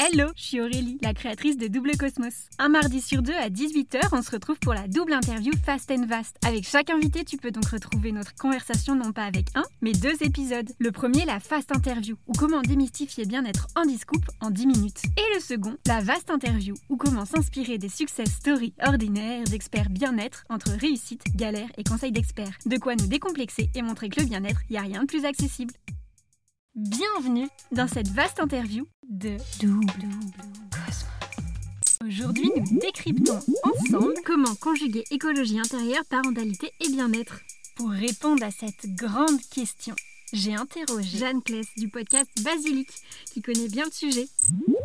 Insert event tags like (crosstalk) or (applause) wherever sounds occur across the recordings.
Hello, je suis Aurélie, la créatrice de Double Cosmos. Un mardi sur deux à 18h, on se retrouve pour la double interview Fast and Vast. Avec chaque invité, tu peux donc retrouver notre conversation non pas avec un, mais deux épisodes. Le premier, la Fast Interview, ou comment démystifier bien-être en discoupe en 10 minutes. Et le second, la Vaste Interview, ou comment s'inspirer des success stories ordinaires d'experts bien-être entre réussite, galère et conseils d'experts. De quoi nous décomplexer et montrer que le bien-être, n'y a rien de plus accessible. Bienvenue dans cette vaste interview de Double Cosmos. Aujourd'hui, nous décryptons ensemble comment conjuguer écologie intérieure, parentalité et bien-être. Pour répondre à cette grande question, j'ai interrogé Jeanne Kless du podcast Basilic, qui connaît bien le sujet.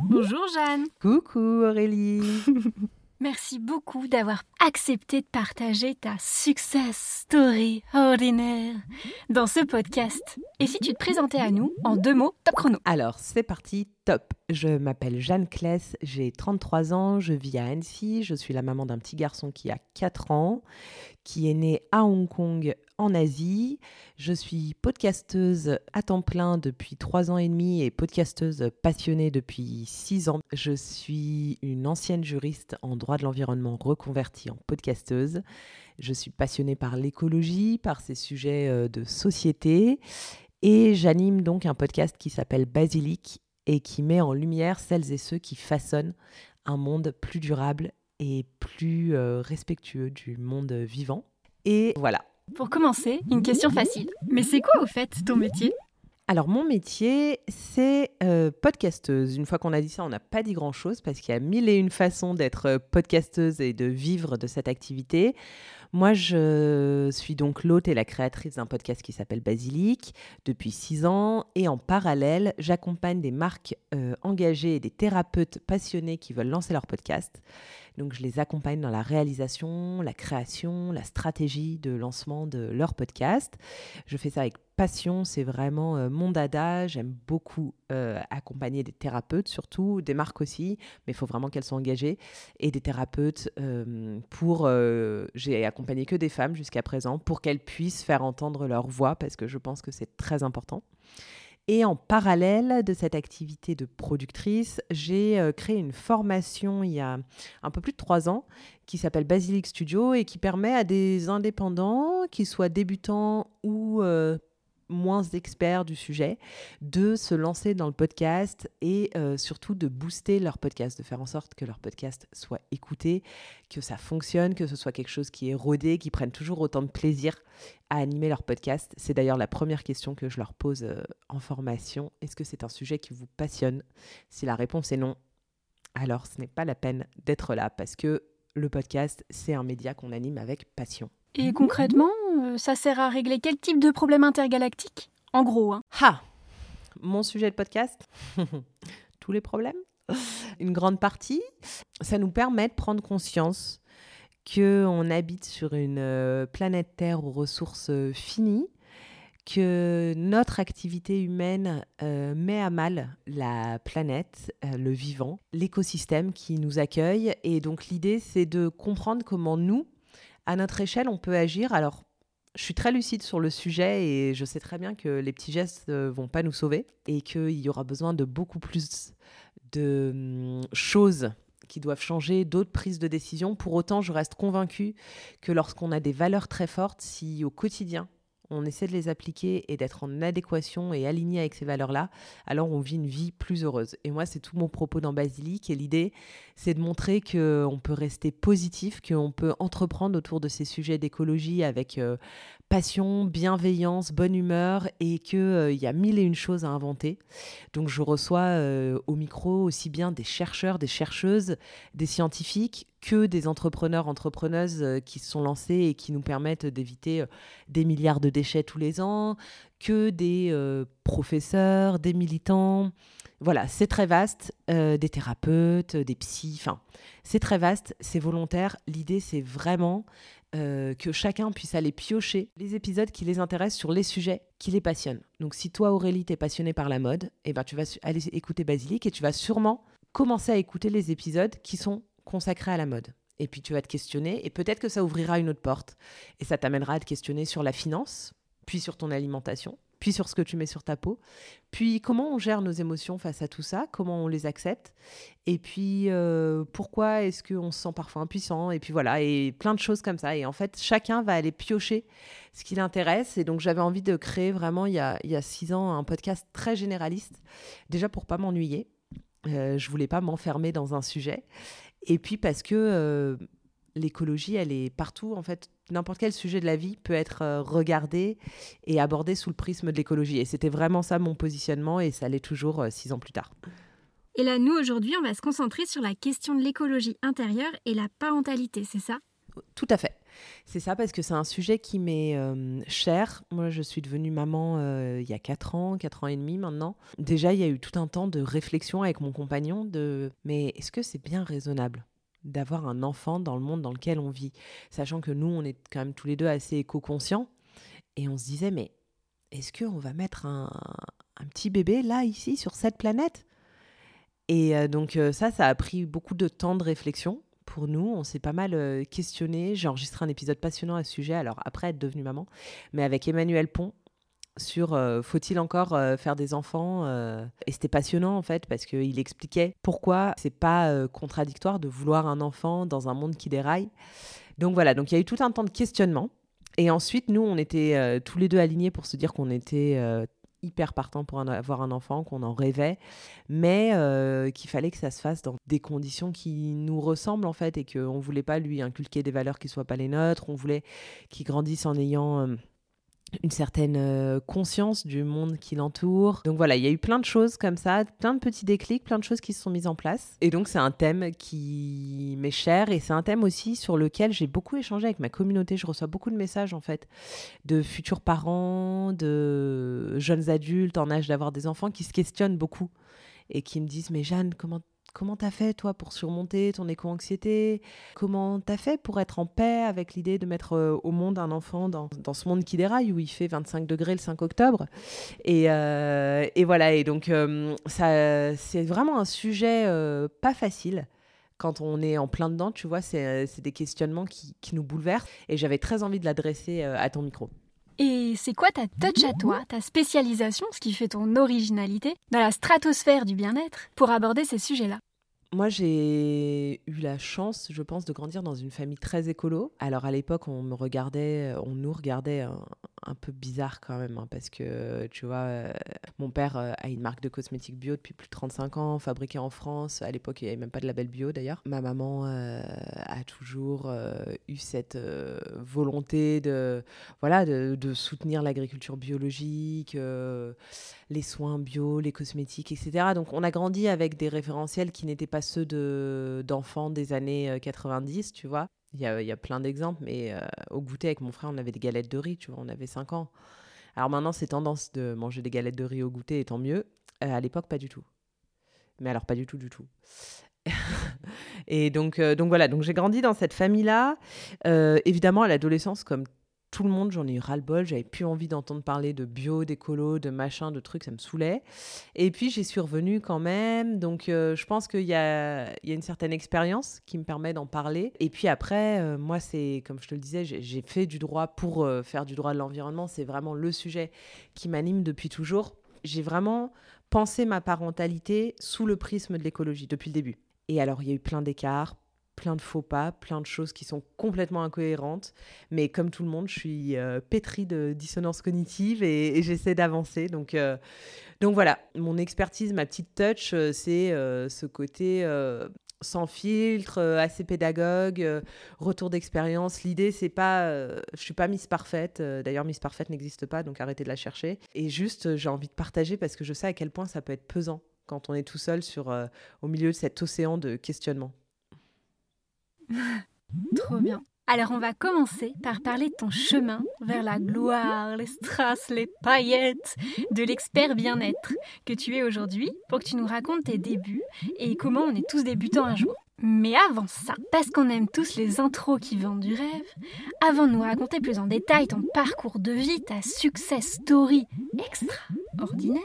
Bonjour Jeanne. Coucou Aurélie. (laughs) Merci beaucoup d'avoir accepté de partager ta success story ordinaire dans ce podcast. Et si tu te présentais à nous en deux mots, top chrono. Alors, c'est parti, top. Je m'appelle Jeanne Kless, j'ai 33 ans, je vis à Annecy, je suis la maman d'un petit garçon qui a 4 ans, qui est né à Hong Kong en Asie. Je suis podcasteuse à temps plein depuis 3 ans et demi et podcasteuse passionnée depuis 6 ans. Je suis une ancienne juriste en droit de l'environnement reconvertie en podcasteuse. Je suis passionnée par l'écologie, par ces sujets euh, de société et j'anime donc un podcast qui s'appelle Basilic et qui met en lumière celles et ceux qui façonnent un monde plus durable et plus euh, respectueux du monde vivant. Et voilà. Pour commencer, une question facile. Mais c'est quoi au fait ton métier? Alors mon métier, c'est euh, podcasteuse. Une fois qu'on a dit ça, on n'a pas dit grand-chose parce qu'il y a mille et une façons d'être euh, podcasteuse et de vivre de cette activité. Moi, je suis donc l'hôte et la créatrice d'un podcast qui s'appelle Basilic depuis six ans. Et en parallèle, j'accompagne des marques euh, engagées et des thérapeutes passionnés qui veulent lancer leur podcast. Donc, je les accompagne dans la réalisation, la création, la stratégie de lancement de leur podcast. Je fais ça avec passion, c'est vraiment euh, mon dada. J'aime beaucoup euh, accompagner des thérapeutes, surtout des marques aussi, mais il faut vraiment qu'elles soient engagées, et des thérapeutes euh, pour. J'ai accompagné que des femmes jusqu'à présent pour qu'elles puissent faire entendre leur voix, parce que je pense que c'est très important. Et en parallèle de cette activité de productrice, j'ai euh, créé une formation il y a un peu plus de trois ans qui s'appelle Basilic Studio et qui permet à des indépendants, qu'ils soient débutants ou euh, moins experts du sujet, de se lancer dans le podcast et euh, surtout de booster leur podcast, de faire en sorte que leur podcast soit écouté, que ça fonctionne, que ce soit quelque chose qui est rodé, qui prennent toujours autant de plaisir à animer leur podcast. C'est d'ailleurs la première question que je leur pose euh, en formation. Est-ce que c'est un sujet qui vous passionne? Si la réponse est non, alors ce n'est pas la peine d'être là parce que le podcast, c'est un média qu'on anime avec passion. Et concrètement, ça sert à régler quel type de problème intergalactique? En gros, hein. Ha Mon sujet de podcast (laughs) Tous les problèmes Une grande partie. Ça nous permet de prendre conscience qu'on habite sur une euh, planète Terre aux ressources euh, finies, que notre activité humaine met à mal la planète, le vivant, l'écosystème qui nous accueille. Et donc l'idée, c'est de comprendre comment nous, à notre échelle, on peut agir. Alors, je suis très lucide sur le sujet et je sais très bien que les petits gestes ne vont pas nous sauver et qu'il y aura besoin de beaucoup plus de hum, choses qui doivent changer, d'autres prises de décision. Pour autant, je reste convaincue que lorsqu'on a des valeurs très fortes, si au quotidien, on essaie de les appliquer et d'être en adéquation et aligné avec ces valeurs-là, alors on vit une vie plus heureuse. Et moi, c'est tout mon propos dans Basilic. Et l'idée, c'est de montrer qu'on peut rester positif, qu'on peut entreprendre autour de ces sujets d'écologie avec euh, passion, bienveillance, bonne humeur et qu'il euh, y a mille et une choses à inventer. Donc je reçois euh, au micro aussi bien des chercheurs, des chercheuses, des scientifiques que des entrepreneurs, entrepreneuses euh, qui se sont lancés et qui nous permettent d'éviter des milliards de déchets tous les ans, que des professeurs, des militants. Voilà, c'est très vaste, des thérapeutes, des psys, enfin, c'est très vaste, c'est volontaire. L'idée, c'est vraiment euh, que chacun puisse aller piocher les épisodes qui les intéressent sur les sujets qui les passionnent. Donc si toi Aurélie t'es passionnée par la mode, eh ben tu vas aller écouter Basilic et tu vas sûrement commencer à écouter les épisodes qui sont consacrés à la mode. Et puis tu vas te questionner et peut-être que ça ouvrira une autre porte. Et ça t'amènera à te questionner sur la finance, puis sur ton alimentation, puis sur ce que tu mets sur ta peau, puis comment on gère nos émotions face à tout ça, comment on les accepte, et puis euh, pourquoi est-ce qu'on se sent parfois impuissant, et puis voilà, et plein de choses comme ça. Et en fait, chacun va aller piocher ce qui l'intéresse. Et donc, j'avais envie de créer vraiment, il y, a, il y a six ans, un podcast très généraliste, déjà pour pas m'ennuyer. Euh, je voulais pas m'enfermer dans un sujet. Et puis parce que euh, l'écologie, elle est partout. En fait, n'importe quel sujet de la vie peut être euh, regardé et abordé sous le prisme de l'écologie. Et c'était vraiment ça mon positionnement et ça l'est toujours euh, six ans plus tard. Et là, nous, aujourd'hui, on va se concentrer sur la question de l'écologie intérieure et la parentalité, c'est ça? Tout à fait. C'est ça parce que c'est un sujet qui m'est euh, cher. Moi, je suis devenue maman il y a 4 ans, 4 ans et demi maintenant. Déjà, il y a eu tout un temps de réflexion avec mon compagnon de mais est-ce que c'est bien raisonnable d'avoir un enfant dans le monde dans lequel on vit? Sachant que nous, on est quand même tous les deux assez éco-conscients. Et on se disait, mais est-ce qu'on va mettre un, petit bébé là, ici, sur cette planète? Et euh, donc euh, ça, ça a pris beaucoup de temps de réflexion pour nous. On s'est pas mal euh, questionné. J'ai enregistré un épisode passionnant à ce sujet, alors après être devenue maman, mais avec Emmanuel Pont, sur euh, faut-il encore euh, faire des enfants et c'était passionnant en fait parce qu'il expliquait pourquoi c'est pas contradictoire de vouloir un enfant dans un monde qui déraille donc voilà donc il y a eu tout un temps de questionnement et ensuite nous on était tous les deux alignés pour se dire qu'on était hyper partant pour avoir un enfant, qu'on en rêvait, mais qu'il fallait que ça se fasse dans des conditions qui nous ressemblent en fait et qu'on voulait pas lui inculquer des valeurs qui soient pas les nôtres, on voulait qu'il grandisse en ayant une certaine euh, conscience du monde qui l'entoure. Donc voilà, il y a eu plein de choses comme ça, plein de petits déclics, plein de choses qui se sont mises en place. Et donc c'est un thème qui m'est cher et c'est un thème aussi sur lequel j'ai beaucoup échangé avec ma communauté. Je reçois beaucoup de messages en fait de futurs parents, de jeunes adultes en âge d'avoir des enfants qui se questionnent beaucoup et qui me disent mais Jeanne, comment Comment t'as fait, toi, pour surmonter ton éco-anxiété? Comment t'as fait pour être en paix avec l'idée de mettre euh, au monde un enfant dans, ce monde qui déraille, où il fait 25 degrés le 5 octobre? Et, euh, et, voilà, et donc euh, c'est vraiment un sujet pas facile quand on est en plein dedans, tu vois, c'est, des questionnements qui, qui, nous bouleversent. Et j'avais très envie de l'adresser à ton micro. Et c'est quoi ta touch à toi, ta spécialisation, ce qui fait ton originalité, dans la stratosphère du bien-être, pour aborder ces sujets-là? Moi, j'ai eu la chance, je pense, de grandir dans une famille très écolo. Alors, à l'époque, on me regardait, on nous regardait un, peu bizarre quand même, hein, parce que, tu vois, euh, mon père euh, a une marque de cosmétiques bio depuis plus de 35 ans, fabriquée en France. À l'époque, il n'y avait même pas de label bio, d'ailleurs. Ma maman euh, a toujours eu cette volonté de, voilà, de soutenir l'agriculture biologique les soins bio, les cosmétiques, etc. Donc on a grandi avec des référentiels qui n'étaient pas ceux de, d'enfants des années 90, euh, tu vois. Il y a, y a plein d'exemples, mais euh, au goûter avec mon frère, on avait des galettes de riz, tu vois, on avait 5 ans. Alors maintenant, c'est tendance de manger des galettes de riz au goûter, et tant mieux. Euh, à l'époque, pas du tout. Mais alors, pas du tout, du tout. (laughs) et donc, donc voilà, donc j'ai grandi dans cette famille-là. évidemment, à l'adolescence, comme tout le monde, j'en ai eu ras-le-bol, j'avais plus envie d'entendre parler de bio, d'écolo, de machin, de trucs, ça me saoulait. Et puis j'y suis revenue quand même, donc euh, je pense qu'il y a, une certaine expérience qui me permet d'en parler. Et puis après, euh, moi, c'est comme je te le disais, j'ai fait du droit pour euh, faire du droit de l'environnement, c'est vraiment le sujet qui m'anime depuis toujours. J'ai vraiment pensé ma parentalité sous le prisme de l'écologie depuis le début. Et alors, il y a eu plein d'écarts, plein de faux pas, plein de choses qui sont complètement incohérentes. Mais comme tout le monde, je suis euh, pétrie de dissonance cognitive et, j'essaie d'avancer. Donc, euh, donc voilà, mon expertise, ma petite touch, euh, c'est ce côté sans filtre, assez pédagogue, retour d'expérience. L'idée, c'est pas, je suis pas Miss Parfaite. D'ailleurs, Miss Parfaite n'existe pas, donc arrêtez de la chercher. Et juste, j'ai envie de partager parce que je sais à quel point ça peut être pesant quand on est tout seul sur, au milieu de cet océan de questionnement. (laughs) Trop bien. Alors on va commencer par parler de ton chemin vers la gloire, les strass, les paillettes, de l'expert bien-être que tu es aujourd'hui pour que tu nous racontes tes débuts et comment on est tous débutants un jour. Mais avant ça, parce qu'on aime tous les intros qui vendent du rêve, avant de nous raconter plus en détail ton parcours de vie, ta success story extra, ordinaire,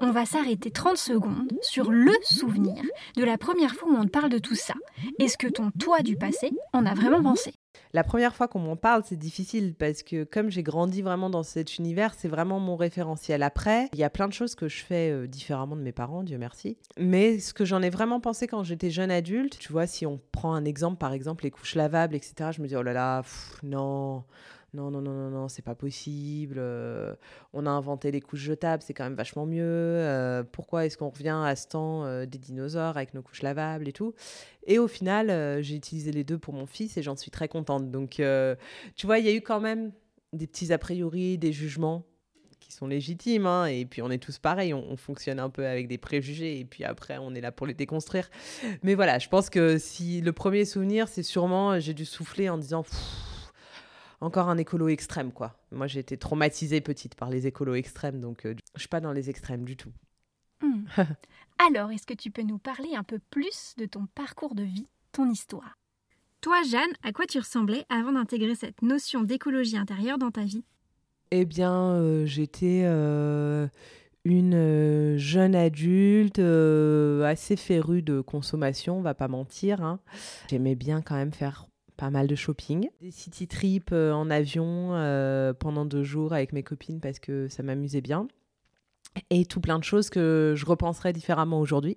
on va s'arrêter 30 secondes sur le souvenir de la première fois où on te parle de tout ça. Est-ce que ton toi du passé en a vraiment pensé? La première fois qu'on m'en parle, c'est difficile parce que comme j'ai grandi vraiment dans cet univers, c'est vraiment mon référentiel. Après, il y a plein de choses que je fais euh, différemment de mes parents, Dieu merci. Mais ce que j'en ai vraiment pensé quand j'étais jeune adulte, tu vois, si on prend un exemple, par exemple, les couches lavables, etc., je me dis, oh là là, non, non, non, non, non, non, c'est pas possible. Euh, on a inventé les couches jetables, c'est quand même vachement mieux. Euh, pourquoi est-ce qu'on revient à ce temps euh, des dinosaures avec nos couches lavables et tout? Et au final, j'ai utilisé les deux pour mon fils et j'en suis très contente. Donc, tu vois, il y a eu quand même des petits a priori, des jugements qui sont légitimes. Hein, et puis, on est tous pareils, on, fonctionne un peu avec des préjugés et puis après, on est là pour les déconstruire. Mais voilà, je pense que si le premier souvenir, c'est sûrement, j'ai dû souffler en disant encore un écolo extrême, quoi. Moi, j'ai été traumatisée petite par les écolos extrêmes, donc euh, je suis pas dans les extrêmes du tout. Hmm. (laughs) Alors, est-ce que tu peux nous parler un peu plus de ton parcours de vie, ton histoire? Toi, Jeanne, à quoi tu ressemblais avant d'intégrer cette notion d'écologie intérieure dans ta vie? Eh bien, euh, j'étais euh, une jeune adulte assez férue de consommation, on va pas mentir. Hein. J'aimais bien quand même faire pas mal de shopping, des city trips euh, en avion euh, pendant deux jours avec mes copines parce que ça m'amusait bien et tout plein de choses que je repenserais différemment aujourd'hui.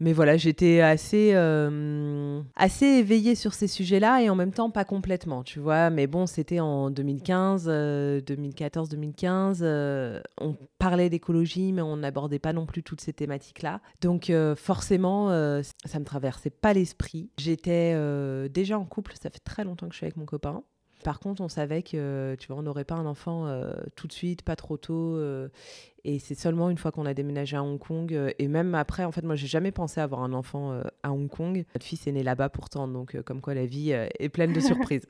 Mais voilà, j'étais assez, euh, assez éveillée sur ces sujets-là et en même temps pas complètement, tu vois. Mais bon, c'était en 2015, 2014, 2015. on parlait d'écologie, mais on n'abordait pas non plus toutes ces thématiques-là. Donc euh, forcément, euh, ça me traversait pas l'esprit. J'étais déjà en couple, ça fait très longtemps que je suis avec mon copain. Par contre, on savait que, tu vois, on n'aurait pas un enfant euh, tout de suite, pas trop tôt. Euh, et c'est seulement une fois qu'on a déménagé à Hong Kong. Euh, et même après, en fait, moi, j'ai jamais pensé avoir un enfant à Hong Kong. Notre fils est né là-bas pourtant. Donc, comme quoi, la vie est pleine de (laughs) surprises.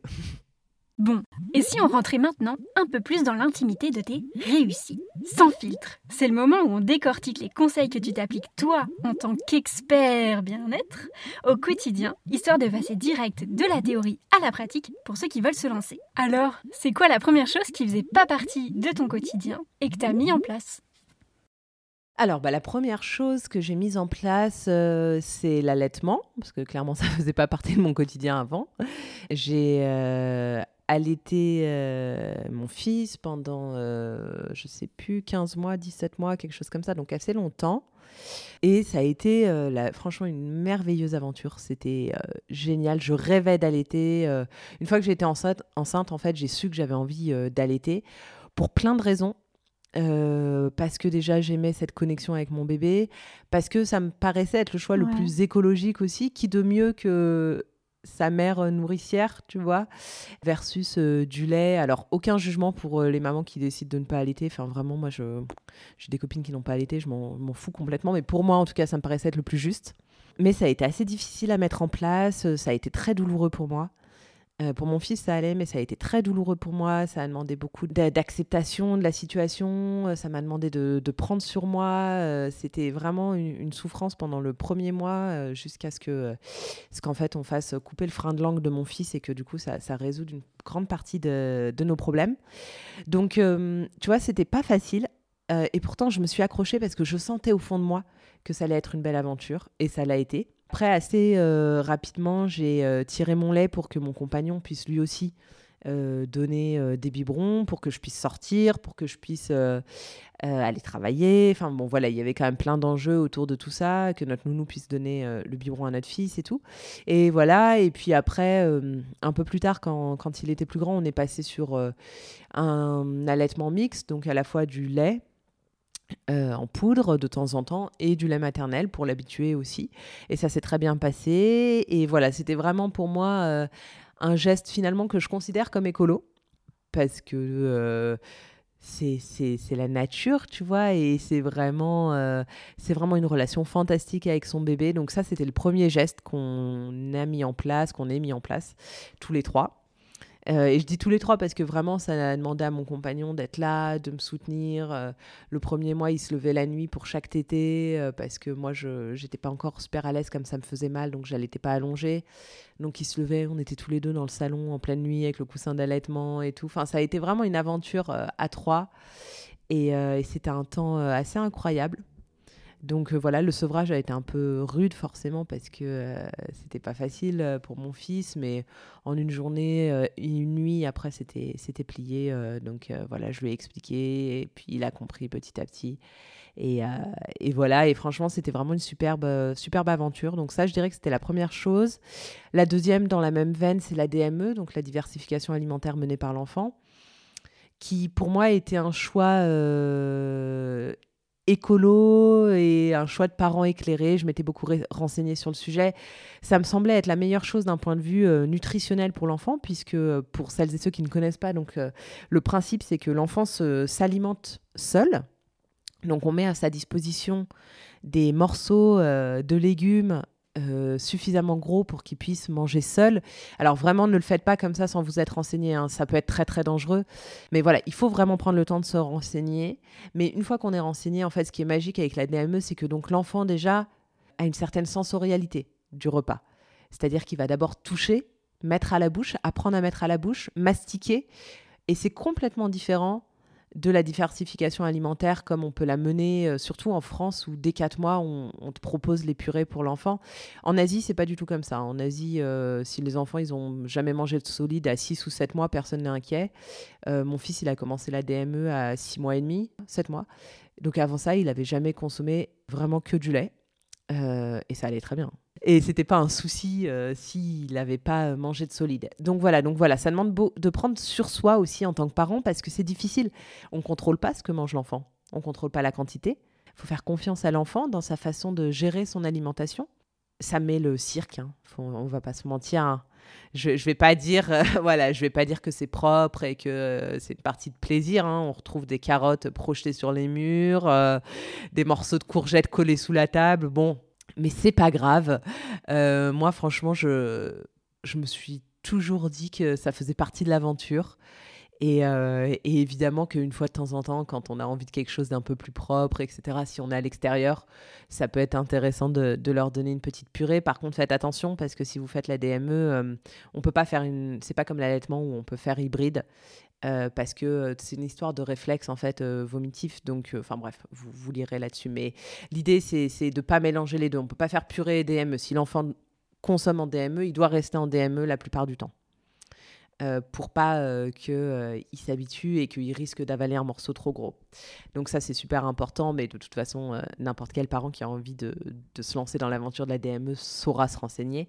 Bon, et si on rentrait maintenant un peu plus dans l'intimité de tes réussites, sans filtre C'est le moment où on décortique les conseils que tu t'appliques toi en tant qu'expert bien-être au quotidien, histoire de passer direct de la théorie à la pratique pour ceux qui veulent se lancer. Alors, c'est quoi la première chose qui faisait pas partie de ton quotidien et que tu mis en place? Alors, bah, la première chose que j'ai mise en place, euh, c'est l'allaitement, parce que clairement, (laughs) ça ne faisait pas partie de mon quotidien avant. J'ai euh, allaité euh, mon fils pendant, euh, je sais plus, 15 mois, 17 mois, quelque chose comme ça, donc assez longtemps. Et ça a été euh, franchement une merveilleuse aventure. C'était génial. Je rêvais d'allaiter. une fois que j'étais enceinte, enceinte, en fait, j'ai su que j'avais envie d'allaiter pour plein de raisons. parce que déjà j'aimais cette connexion avec mon bébé, parce que ça me paraissait être le choix le plus écologique aussi, qui de mieux que sa mère euh, nourricière, tu vois, versus euh, du lait. Alors, aucun jugement pour euh, les mamans qui décident de ne pas allaiter. Enfin, vraiment, moi, je, j'ai des copines qui n'ont pas allaité, je m'en, fous complètement. Mais pour moi, en tout cas, ça me paraissait être le plus juste. Mais ça a été assez difficile à mettre en place. Ça a été très douloureux pour moi. Euh, pour mon fils, ça allait, mais ça a été très douloureux pour moi. Ça a demandé beaucoup d'acceptation de la situation. Euh, ça m'a demandé de, prendre sur moi. Euh, c'était vraiment une, souffrance pendant le premier mois, jusqu'à ce que, qu'en fait, on fasse couper le frein de langue de mon fils et que du coup, ça, ça résout une grande partie de, de nos problèmes. Donc, tu vois, c'était pas facile. et pourtant, je me suis accrochée parce que je sentais au fond de moi que ça allait être une belle aventure. Et ça l'a été. Après, assez euh, rapidement, j'ai euh, tiré mon lait pour que mon compagnon puisse lui aussi euh, donner des biberons, pour que je puisse sortir, pour que je puisse aller travailler. Enfin bon, voilà, il y avait quand même plein d'enjeux autour de tout ça, que notre nounou puisse donner le biberon à notre fils et tout. Et voilà, et puis après, un peu plus tard, quand, quand, il était plus grand, on est passé sur un allaitement mixte, donc à la fois du lait euh, en poudre de temps en temps et du lait maternel pour l'habituer aussi. Et ça s'est très bien passé. Et voilà, c'était vraiment pour moi euh, un geste finalement que je considère comme écolo parce que euh, c'est la nature, tu vois, et c'est vraiment, c'est vraiment une relation fantastique avec son bébé. Donc ça, c'était le premier geste qu'on a mis en place, qu'on ait mis en place tous les trois. Euh, et je dis tous les trois parce que vraiment, ça a demandé à mon compagnon d'être là, de me soutenir. Euh, le premier mois, il se levait la nuit pour chaque tété euh, parce que moi, je n'étais pas encore super à l'aise comme ça me faisait mal, donc je n'allaitais pas allongée. Donc il se levait, on était tous les deux dans le salon en pleine nuit avec le coussin d'allaitement et tout. Enfin, ça a été vraiment une aventure à trois. Et c'était un temps assez incroyable. Donc voilà, le sevrage a été un peu rude forcément parce que c'était pas facile pour mon fils, mais en une journée, une nuit après, c'était plié. donc voilà, je lui ai expliqué et puis il a compris petit à petit. Et, et voilà, et franchement, c'était vraiment une superbe, superbe aventure. Donc ça, je dirais que c'était la première chose. La deuxième, dans la même veine, c'est la DME, donc la diversification alimentaire menée par l'enfant qui pour moi était un choix écolo et un choix de parents éclairés. Je m'étais beaucoup renseignée sur le sujet. Ça me semblait être la meilleure chose d'un point de vue euh, nutritionnel pour l'enfant, puisque euh, pour celles et ceux qui ne connaissent pas, donc euh, le principe c'est que l'enfant s'alimente seul. Donc on met à sa disposition des morceaux de légumes euh, suffisamment gros pour qu'il puisse manger seul. Alors vraiment, ne le faites pas comme ça sans vous être renseigné. Hein. Ça peut être très très dangereux. Mais voilà, il faut vraiment prendre le temps de se renseigner. Mais une fois qu'on est renseigné, en fait, ce qui est magique avec la DME, c'est que donc l'enfant déjà a une certaine sensorialité du repas. C'est-à-dire qu'il va d'abord toucher, mettre à la bouche, apprendre à mettre à la bouche, mastiquer. Et c'est complètement différent de la diversification alimentaire comme on peut la mener, euh, surtout en France où dès 4 mois, on, te propose les purées pour l'enfant. En Asie, c'est pas du tout comme ça. En Asie, euh, si les enfants, ils ont jamais mangé de solide à 6 ou 7 mois, personne n'est inquiet. Euh, mon fils, il a commencé la DME à 6 mois et demi, 7 mois. Donc avant ça, il avait jamais consommé vraiment que du lait. Et ça allait très bien. Et c'était pas un souci euh, s'il n'avait pas mangé de solide. Donc voilà, donc voilà, ça demande de prendre sur soi aussi en tant que parent parce que c'est difficile. On contrôle pas ce que mange l'enfant. On contrôle pas la quantité. Faut faire confiance à l'enfant dans sa façon de gérer son alimentation. Ça met le cirque. Hein. on va pas se mentir. Hein. Je, ne vais pas dire, (laughs) voilà, je vais pas dire que c'est propre et que euh, c'est une partie de plaisir. Hein. On retrouve des carottes projetées sur les murs, euh, des morceaux de courgettes collés sous la table. Bon, mais c'est pas grave. Euh, moi, franchement, je, je me suis toujours dit que ça faisait partie de l'aventure. Et, euh, et, évidemment qu'une fois de temps en temps, quand on a envie de quelque chose d'un peu plus propre, etc., si on est à l'extérieur, ça peut être intéressant de, leur donner une petite purée. Par contre, faites attention parce que si vous faites la DME, euh, on peut pas faire une. C'est pas comme l'allaitement où on peut faire hybride. Euh, parce que euh, c'est une histoire de réflexe en fait euh, vomitif. Donc, enfin bref, vous, vous lirez là-dessus. Mais l'idée, c'est de ne pas mélanger les deux. On ne peut pas faire purée et DME. Si l'enfant consomme en DME, il doit rester en DME la plupart du temps. Euh, pour pas euh, qu'il euh, s'habitue et qu'il risque d'avaler un morceau trop gros. Donc ça, c'est super important, mais de toute façon, n'importe quel parent qui a envie de, de se lancer dans l'aventure de la DME saura se renseigner.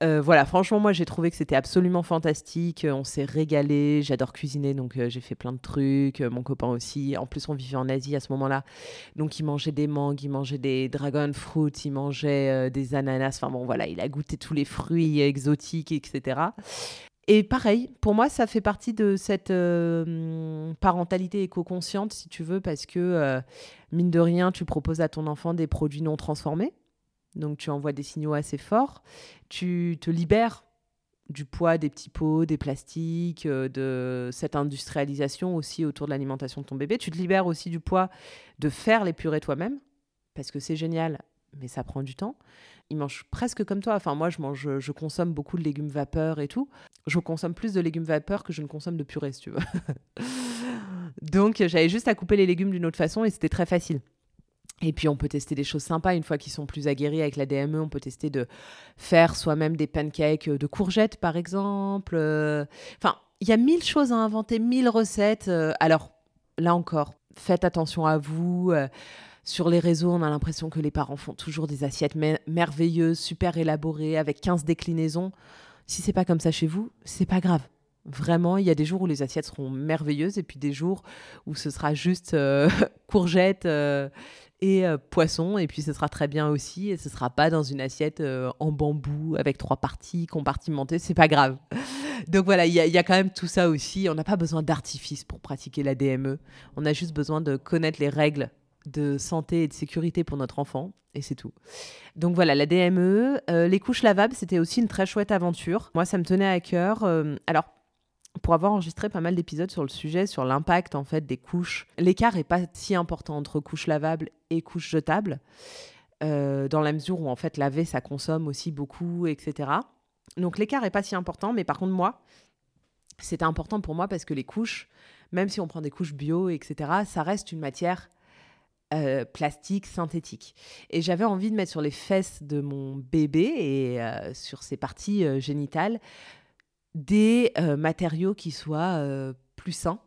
voilà, franchement, moi, j'ai trouvé que c'était absolument fantastique. On s'est régalé. J'adore cuisiner, donc j'ai fait plein de trucs. Mon copain aussi. En plus, on vivait en Asie à ce moment-là. Donc, il mangeait des mangues, il mangeait des dragon fruits, il mangeait des ananas. Enfin bon, voilà, il a goûté tous les fruits exotiques, etc. Et pareil, pour moi, ça fait partie de cette euh, parentalité éco-consciente, si tu veux, parce que, euh, mine de rien, tu proposes à ton enfant des produits non transformés. Donc, tu envoies des signaux assez forts. Tu te libères du poids des petits pots, des plastiques, euh, de cette industrialisation aussi autour de l'alimentation de ton bébé. Tu te libères aussi du poids de faire les purées toi-même, parce que c'est génial, mais ça prend du temps ils mangent presque comme toi. Enfin, moi, je mange, je consomme beaucoup de légumes vapeur et tout. Je consomme plus de légumes vapeur que je ne consomme de purée, si tu veux. (laughs) Donc, j'avais juste à couper les légumes d'une autre façon et c'était très facile. Et puis on peut tester des choses sympas une fois qu'ils sont plus aguerris avec la DME. On peut tester de faire soi-même des pancakes de courgettes par exemple. Enfin, il y a mille choses à inventer, mille recettes. Alors là encore, faites attention à vous. Sur les réseaux, on a l'impression que les parents font toujours des assiettes merveilleuses, super élaborées, avec 15 déclinaisons. Si c'est pas comme ça chez vous, c'est pas grave. Vraiment, il y a des jours où les assiettes seront merveilleuses et puis des jours où ce sera juste euh, (laughs) courgettes euh, et euh, poisson et puis ce sera très bien aussi et ce sera pas dans une assiette en bambou avec trois parties compartimentées, c'est pas grave. (laughs) Donc voilà, il y, y, a quand même tout ça aussi. On n'a pas besoin d'artifice pour pratiquer la DME. On a juste besoin de connaître les règles de santé et de sécurité pour notre enfant. Et c'est tout. Donc voilà, la DME. Euh, les couches lavables, c'était aussi une très chouette aventure. Moi, ça me tenait à cœur. Euh, alors, pour avoir enregistré pas mal d'épisodes sur le sujet, sur l'impact en fait des couches, l'écart est pas si important entre couches lavables et couches jetables, euh, dans la mesure où en fait laver ça consomme aussi beaucoup, etc. Donc l'écart est pas si important, mais par contre moi, c'était important pour moi parce que les couches, même si on prend des couches bio, etc., ça reste une matière euh, plastique synthétique. Et j'avais envie de mettre sur les fesses de mon bébé et euh, sur ses parties euh, génitales des matériaux qui soient plus sains.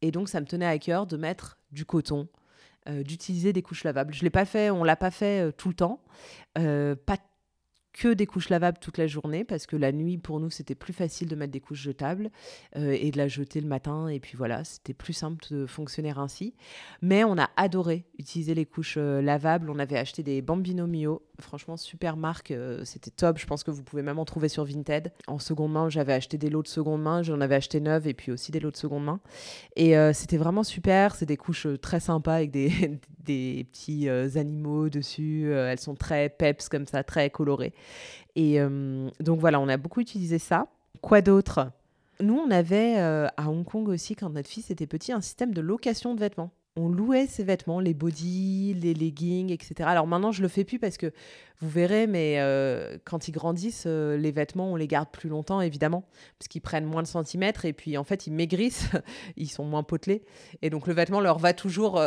Et donc, ça me tenait à cœur de mettre du coton, d'utiliser des couches lavables. Je l'ai pas fait, on l'a pas fait tout le temps, pas que des couches lavables toute la journée parce que la nuit pour nous c'était plus facile de mettre des couches jetables euh, et de la jeter le matin et puis voilà c'était plus simple de fonctionner ainsi. Mais on a adoré utiliser les couches euh, lavables. On avait acheté des Bambino Mio franchement super marque euh, c'était top. Je pense que vous pouvez même en trouver sur Vinted. En seconde main j'avais acheté des lots de seconde main j'en avais acheté neuf et puis aussi des lots de seconde main. Et c'était vraiment super. C'est des couches très sympas avec des, (laughs) petits animaux dessus. Elles sont très peps comme ça très colorées. Et euh, donc voilà, on a beaucoup utilisé ça. Quoi d'autre? Nous, on avait euh, à Hong Kong aussi, quand notre fils était petit, un système de location de vêtements on louait ses vêtements, les bodys, les leggings, etc. Alors maintenant, je le fais plus parce que vous verrez, mais euh, quand ils grandissent, les vêtements, on les garde plus longtemps, évidemment, parce qu'ils prennent moins de centimètres et puis en fait, ils maigrissent, (laughs) ils sont moins potelés. Et donc, le vêtement leur va toujours.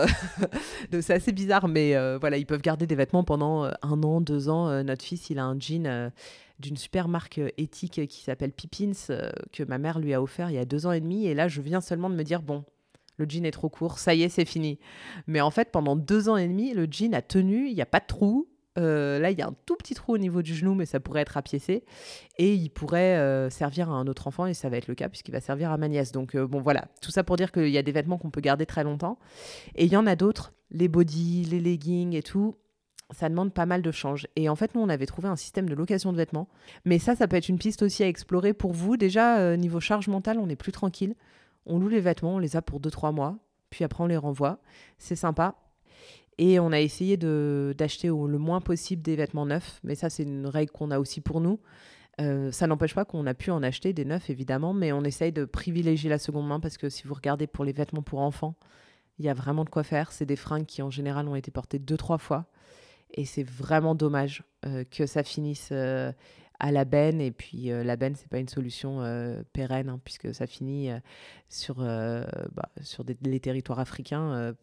(laughs) c'est assez bizarre, mais voilà, ils peuvent garder des vêtements pendant un an, deux ans. notre fils, il a un jean d'une super marque éthique qui s'appelle Pippins, que ma mère lui a offert il y a deux ans et demi. Et là, je viens seulement de me dire, bon, le jean est trop court, ça y est, c'est fini. Mais en fait, pendant deux ans et demi, le jean a tenu, il n'y a pas de trou. Euh, là, il y a un tout petit trou au niveau du genou, mais ça pourrait être apiécé. Et il pourrait euh, servir à un autre enfant, et ça va être le cas, puisqu'il va servir à ma nièce. Donc, euh, bon, voilà. Tout ça pour dire qu'il y a des vêtements qu'on peut garder très longtemps. Et il y en a d'autres, les bodys, les leggings et tout. Ça demande pas mal de change. Et en fait, nous, on avait trouvé un système de location de vêtements. Mais ça, ça peut être une piste aussi à explorer pour vous. Déjà, niveau charge mentale, on est plus tranquille. On loue les vêtements, on les a pour 2-3 mois, puis après on les renvoie. C'est sympa. Et on a essayé d'acheter le moins possible des vêtements neufs, mais ça c'est une règle qu'on a aussi pour nous. Euh, ça n'empêche pas qu'on a pu en acheter des neufs évidemment, mais on essaye de privilégier la seconde main parce que si vous regardez pour les vêtements pour enfants, il y a vraiment de quoi faire. C'est des fringues qui en général ont été portées deux trois fois, et c'est vraiment dommage euh, que ça finisse euh, à la benne. Et puis euh, la benne, c'est pas une solution euh, pérenne, hein, puisque ça finit euh, sur, bah, sur les territoires africains,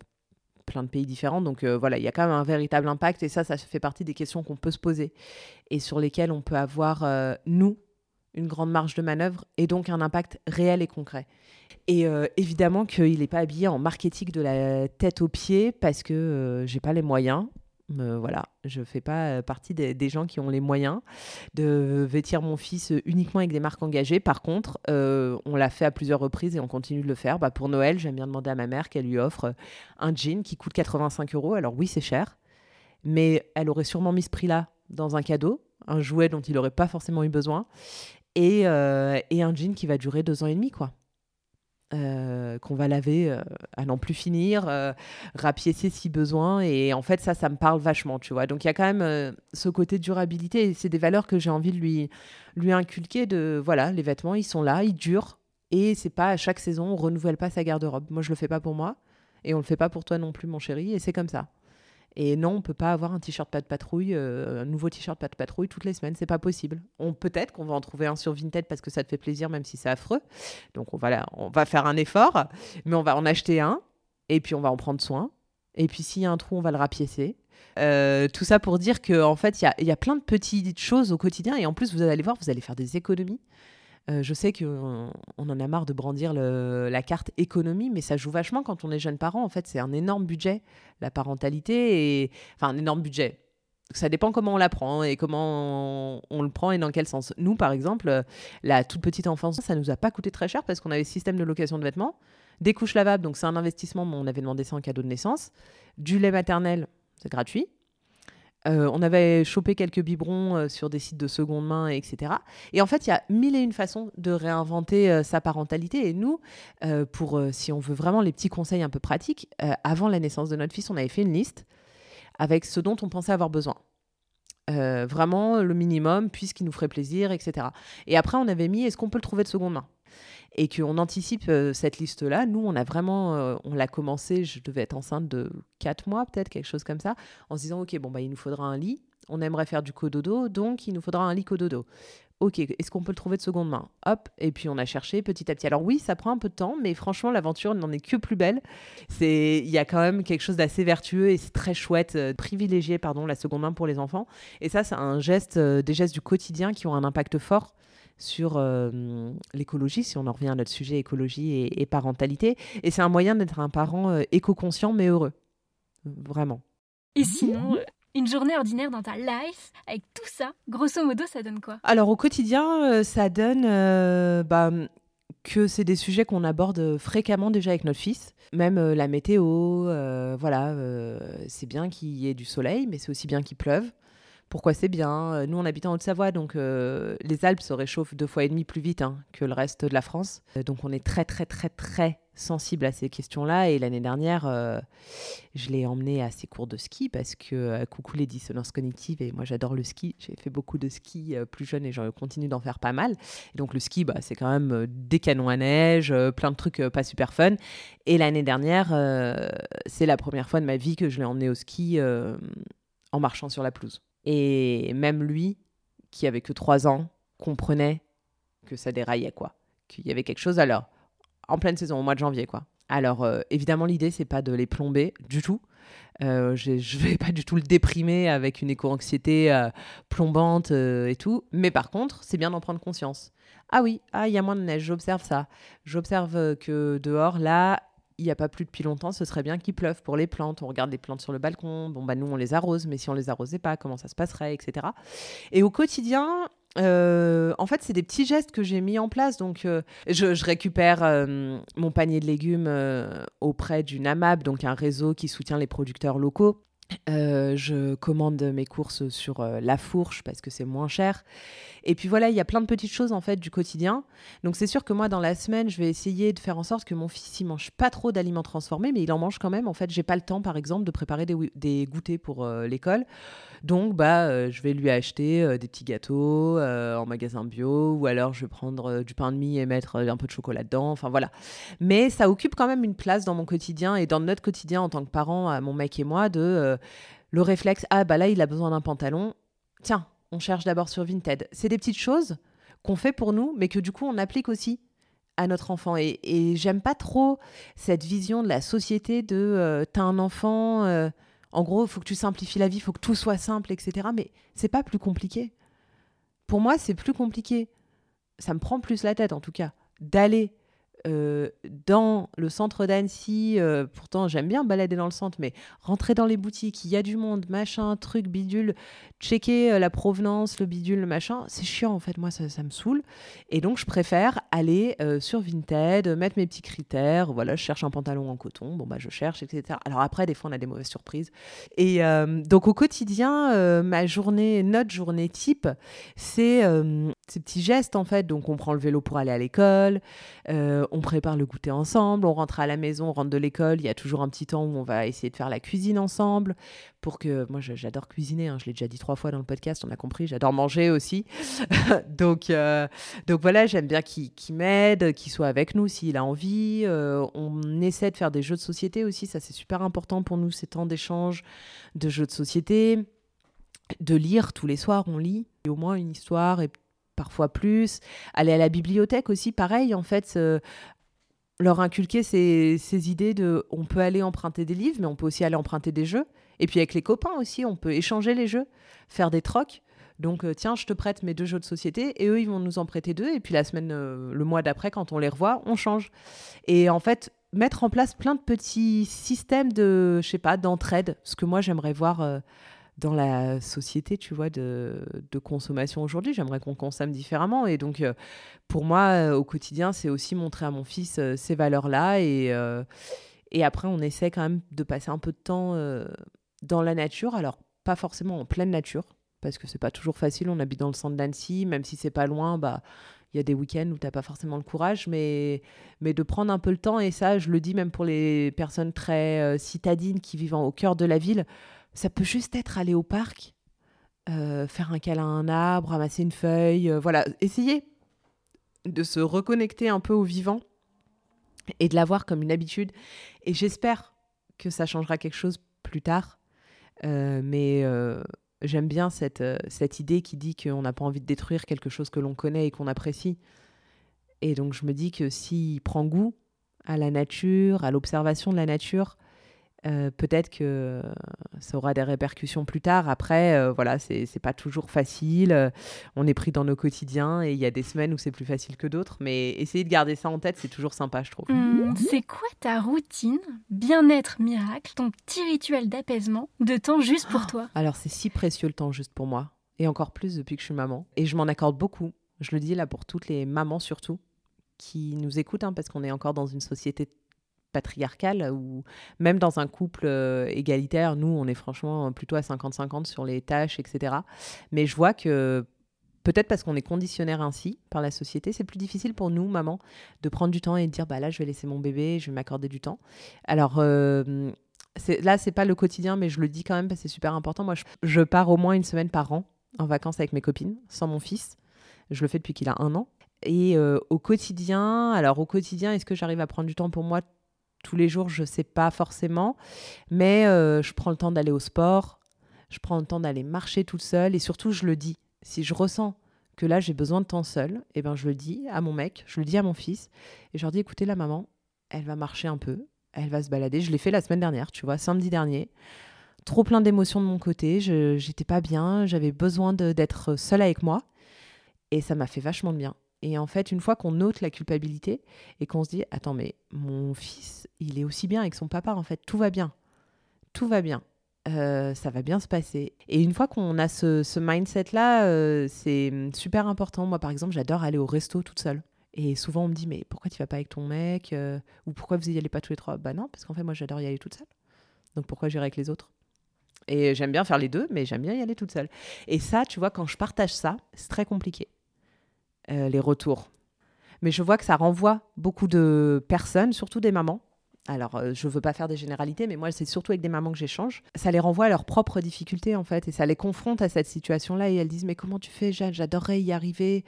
plein de pays différents. Donc voilà, il y a quand même un véritable impact. Et ça, ça fait partie des questions qu'on peut se poser et sur lesquelles on peut avoir, nous, une grande marge de manœuvre et donc un impact réel et concret. Et évidemment qu'il n'est pas habillé en marketing de la tête aux pieds parce que j'ai pas les moyens voilà, je fais pas euh, partie des, gens qui ont les moyens de vêtir mon fils uniquement avec des marques engagées. Par contre, euh, on l'a fait à plusieurs reprises et on continue de le faire. Bah, pour Noël, j'aime bien demander à ma mère qu'elle lui offre un jean qui coûte 85 euros. Alors oui, c'est cher, mais elle aurait sûrement mis ce prix-là dans un cadeau, un jouet dont il n'aurait pas forcément eu besoin, et, euh, et un jean qui va durer deux ans et demi, quoi. Euh, qu'on va laver euh, à n'en plus finir, euh, rapiécer si besoin. Et en fait, ça, ça me parle vachement, tu vois. Donc, il y a quand même ce côté durabilité. Et c'est des valeurs que j'ai envie de lui, lui inculquer. De voilà, les vêtements, ils sont là, ils durent. Et c'est pas à chaque saison, on renouvelle pas sa garde-robe. Moi, je le fais pas pour moi. Et on le fait pas pour toi non plus, mon chéri. Et c'est comme ça. Et non, on peut pas avoir un t-shirt pas de patrouille, euh, un nouveau t-shirt pas de patrouille toutes les semaines, c'est pas possible. On peut-être qu'on va en trouver un sur Vinted parce que ça te fait plaisir même si c'est affreux. Donc on va on va faire un effort, mais on va en acheter un et puis on va en prendre soin. Et puis s'il y a un trou, on va le rapiécer. Euh, tout ça pour dire qu'en en fait, il y a, plein de petites choses au quotidien et en plus, vous allez voir, vous allez faire des économies. Euh, je sais qu'on on en a marre de brandir la carte économie, mais ça joue vachement quand on est jeune parent. En fait, c'est un énorme budget, la parentalité, enfin un énorme budget. Ça dépend comment on la prend et comment on, le prend et dans quel sens. Nous, par exemple, la toute petite enfance, ça nous a pas coûté très cher parce qu'on avait système de location de vêtements, des couches lavables, donc c'est un investissement, mais on avait demandé ça en cadeau de naissance, du lait maternel, c'est gratuit. Euh, on avait chopé quelques biberons euh, sur des sites de seconde main, etc. Et en fait, il y a mille et une façons de réinventer euh, sa parentalité. Et nous, pour si on veut vraiment les petits conseils un peu pratiques, avant la naissance de notre fils, on avait fait une liste avec ce dont on pensait avoir besoin. vraiment le minimum, puisqu'il nous ferait plaisir, etc. Et après, on avait mis est-ce qu'on peut le trouver de seconde main? Et qu'on anticipe euh, cette liste-là. Nous, on a vraiment, euh, on l'a commencé, je devais être enceinte de 4 mois, peut-être, quelque chose comme ça, en se disant, OK, bon, bah, il nous faudra un lit. On aimerait faire du cododo, donc il nous faudra un lit cododo. Ok, est-ce qu'on peut le trouver de seconde main? Hop, et puis on a cherché petit à petit. Alors oui, ça prend un peu de temps, mais franchement, l'aventure n'en est que plus belle. C'est, il y a quand même quelque chose d'assez vertueux et c'est très chouette, euh, privilégier pardon la seconde main pour les enfants. Et ça, c'est un geste, euh, des gestes du quotidien qui ont un impact fort sur euh, l'écologie, si on en revient à notre sujet écologie et, parentalité. Et c'est un moyen d'être un parent éco-conscient mais heureux, vraiment. Et sinon, une journée ordinaire dans ta life, avec tout ça, grosso modo, ça donne quoi? Alors au quotidien, euh, ça donne euh, bah, que c'est des sujets qu'on aborde fréquemment déjà avec notre fils. Même euh, la météo, voilà, c'est bien qu'il y ait du soleil, mais c'est aussi bien qu'il pleuve. Pourquoi c'est bien Nous, on habite en Haute-Savoie, donc les Alpes se réchauffent deux fois et demi plus vite hein, que le reste de la France. donc on est très, très, très, très sensible à ces questions-là. Et l'année dernière, euh, je l'ai emmené à ses cours de ski parce que, euh, coucou les dissonances cognitives, et moi j'adore le ski. J'ai fait beaucoup de ski euh, plus jeune et je continue d'en faire pas mal. Et donc le ski, bah, c'est quand même des canons à neige, plein de trucs pas super fun. Et l'année dernière, c'est la première fois de ma vie que je l'ai emmené au ski en marchant sur la pelouse. Et même lui, qui avait que 3 ans, comprenait que ça déraillait, quoi. Qu'il y avait quelque chose. Alors, en pleine saison, au mois de janvier, quoi. Alors, euh, évidemment, l'idée, c'est pas de les plomber du tout. Euh, je vais pas du tout le déprimer avec une éco-anxiété euh, plombante euh, et tout. Mais par contre, c'est bien d'en prendre conscience. Ah oui, ah, il y a moins de neige, j'observe ça. J'observe que dehors, là, il n'y a pas plu depuis longtemps, ce serait bien qu'il pleuve pour les plantes. On regarde les plantes sur le balcon. Bon, bah, nous, on les arrose, mais si on les arrosait pas, comment ça se passerait, etc. Et au quotidien, euh, en fait, c'est des petits gestes que j'ai mis en place. Donc, euh, je, récupère euh, mon panier de légumes auprès du NAMAB, donc un réseau qui soutient les producteurs locaux. Je commande mes courses sur La Fourche parce que c'est moins cher. Et puis voilà, il y a plein de petites choses en fait du quotidien. Donc c'est sûr que moi dans la semaine, je vais essayer de faire en sorte que mon fils il mange pas trop d'aliments transformés, mais il en mange quand même. En fait, j'ai pas le temps par exemple de préparer des, des goûters pour l'école. Donc, bah, euh, je vais lui acheter euh, des petits gâteaux euh, en magasin bio, ou alors je vais prendre du pain de mie et mettre un peu de chocolat dedans. Enfin, voilà. Mais ça occupe quand même une place dans mon quotidien et dans notre quotidien en tant que parents, mon mec et moi, de le réflexe ah, bah là, il a besoin d'un pantalon. Tiens, on cherche d'abord sur Vinted. C'est des petites choses qu'on fait pour nous, mais que du coup, on applique aussi à notre enfant. Et, et j'aime pas trop cette vision de la société de t'as un enfant en gros, il faut que tu simplifies la vie, il faut que tout soit simple, etc. Mais c'est pas plus compliqué. Pour moi, c'est plus compliqué. Ça me prend plus la tête, en tout cas, d'aller euh, dans le centre d'Annecy, euh, pourtant j'aime bien balader dans le centre, mais rentrer dans les boutiques, il y a du monde, machin, truc, bidule, checker euh, la provenance, le bidule, le machin, c'est chiant en fait, moi ça, ça, me saoule. Et donc je préfère aller sur Vinted, mettre mes petits critères, voilà, je cherche un pantalon en coton, bon bah je cherche, etc. Alors après, des fois on a des mauvaises surprises. Et donc au quotidien, ma journée, notre journée type, c'est ces petits gestes en fait. Donc on prend le vélo pour aller à l'école, euh, on prépare le goûter ensemble, on rentre à la maison, on rentre de l'école. Il y a toujours un petit temps où on va essayer de faire la cuisine ensemble pour que moi j'adore cuisiner. Hein, je l'ai déjà dit trois fois dans le podcast, on a compris. J'adore manger aussi. (laughs) donc euh, donc voilà, j'aime bien qu'il m'aide, qu'il soit avec nous s'il a envie. Euh, on essaie de faire des jeux de société aussi, ça c'est super important pour nous ces temps d'échange de jeux de société. De lire tous les soirs, on lit au moins une histoire et parfois plus. Aller à la bibliothèque aussi, pareil, en fait, leur inculquer ces, ces, idées de on peut aller emprunter des livres, mais on peut aussi aller emprunter des jeux. Et puis avec les copains aussi, on peut échanger les jeux, faire des trocs. Donc euh, tiens, je te prête mes deux jeux de société et eux, ils vont nous en prêter deux. Et puis la semaine, euh, le mois d'après, quand on les revoit, on change. Et en fait, mettre en place plein de petits systèmes de, je sais pas, d'entraide, ce que moi j'aimerais voir. Euh, dans la société, tu vois, de, consommation aujourd'hui. J'aimerais qu'on consomme différemment. Et donc, pour moi, au quotidien, c'est aussi montrer à mon fils ces valeurs-là. Et, et après, on essaie quand même de passer un peu de temps dans la nature. Alors, pas forcément en pleine nature, parce que c'est pas toujours facile. On habite dans le centre d'Annecy, même si c'est pas loin, bah il y a des week-ends où tu n'as pas forcément le courage, mais, mais de prendre un peu le temps, et ça, je le dis même pour les personnes très citadines qui vivent au cœur de la ville, ça peut juste être aller au parc, euh, faire un câlin à un arbre, ramasser une feuille, euh, voilà, essayer de se reconnecter un peu au vivant et de l'avoir comme une habitude. Et j'espère que ça changera quelque chose plus tard. Euh, mais, J'aime bien cette, euh, cette idée qui dit qu'on n'a pas envie de détruire quelque chose que l'on connaît et qu'on apprécie. Et donc je me dis que s'il prend goût à la nature, à l'observation de la nature, euh, peut-être que ça aura des répercussions plus tard. Après, euh, voilà, c'est pas toujours facile. on est pris dans nos quotidiens et il y a des semaines où c'est plus facile que d'autres. Mais essayer de garder ça en tête, c'est toujours sympa, je trouve. Mmh, c'est quoi ta routine, bien-être miracle, ton petit rituel d'apaisement, de temps juste pour toi? Alors, c'est si précieux le temps juste pour moi. Et encore plus depuis que je suis maman. Et je m'en accorde beaucoup. Je le dis là pour toutes les mamans surtout qui nous écoutent, hein, parce qu'on est encore dans une société patriarcale ou même dans un couple euh, égalitaire, nous, on est franchement plutôt à 50-50 sur les tâches, etc. Mais je vois que peut-être parce qu'on est conditionnaire ainsi par la société, c'est plus difficile pour nous, maman, de prendre du temps et de dire, bah là, je vais laisser mon bébé, je vais m'accorder du temps. Alors, euh, là, c'est pas le quotidien, mais je le dis quand même parce que c'est super important. Moi, je, pars au moins une semaine par an en vacances avec mes copines, sans mon fils. Je le fais depuis qu'il a un an. Et euh, au quotidien, alors au quotidien, est-ce que j'arrive à prendre du temps pour moi tous les jours, je ne sais pas forcément, mais euh, je prends le temps d'aller au sport, je prends le temps d'aller marcher toute seule. Et surtout, je le dis. Si je ressens que là, j'ai besoin de temps seul, eh ben, je le dis à mon mec, je le dis à mon fils. Et je leur dis écoutez, la maman, elle va marcher un peu, elle va se balader. Je l'ai fait la semaine dernière, tu vois, samedi dernier. Trop plein d'émotions de mon côté, j'étais pas bien, j'avais besoin d'être seule avec moi. Et ça m'a fait vachement de bien. Et en fait, une fois qu'on note la culpabilité et qu'on se dit, attends, mais mon fils, il est aussi bien avec son papa, en fait, tout va bien. Tout va bien. Euh, ça va bien se passer. Et une fois qu'on a ce, mindset-là, euh, c'est super important. Moi, par exemple, j'adore aller au resto toute seule. Et souvent, on me dit, mais pourquoi tu vas pas avec ton mec euh, Ou pourquoi vous y allez pas tous les trois? Bah non, parce qu'en fait, moi, j'adore y aller toute seule. Donc pourquoi j'irai avec les autres? Et j'aime bien faire les deux, mais j'aime bien y aller toute seule. Et ça, tu vois, quand je partage ça, c'est très compliqué. Euh, les retours. Mais je vois que ça renvoie beaucoup de personnes, surtout des mamans. Alors, euh, je ne veux pas faire des généralités, mais moi, c'est surtout avec des mamans que j'échange. Ça les renvoie à leurs propres difficultés, en fait, et ça les confronte à cette situation-là. Et elles disent, mais comment tu fais, Jeanne? J'adorerais y arriver.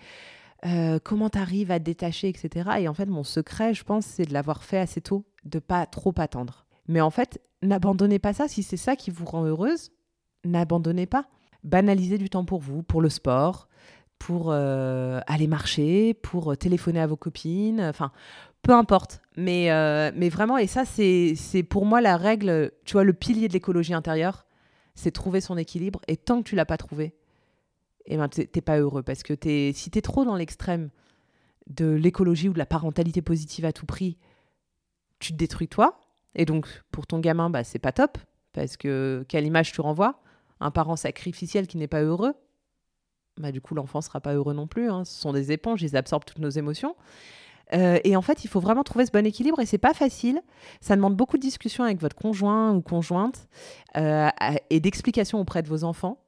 Euh, comment tu arrives à te détacher, etc. Et en fait, mon secret, je pense, c'est de l'avoir fait assez tôt, de pas trop attendre. Mais en fait, n'abandonnez pas ça. Si c'est ça qui vous rend heureuse, n'abandonnez pas. Banalisez du temps pour vous, pour le sport, pour euh, aller marcher, pour euh, téléphoner à vos copines, enfin, peu importe. Mais, euh, mais vraiment, et ça, c'est pour moi la règle, tu vois, le pilier de l'écologie intérieure, c'est trouver son équilibre. Et tant que tu l'as pas trouvé, eh ben, t'es pas heureux. Parce que es, si tu es trop dans l'extrême de l'écologie ou de la parentalité positive à tout prix, tu te détruis toi. Et donc, pour ton gamin, bah, c'est pas top. Parce que quelle image tu renvoies? Un parent sacrificiel qui n'est pas heureux bah, du coup, l'enfant sera pas heureux non plus. Hein. Ce sont des éponges, ils absorbent toutes nos émotions. Euh, et en fait, il faut vraiment trouver ce bon équilibre et c'est pas facile. Ça demande beaucoup de discussions avec votre conjoint ou conjointe euh, et d'explications auprès de vos enfants.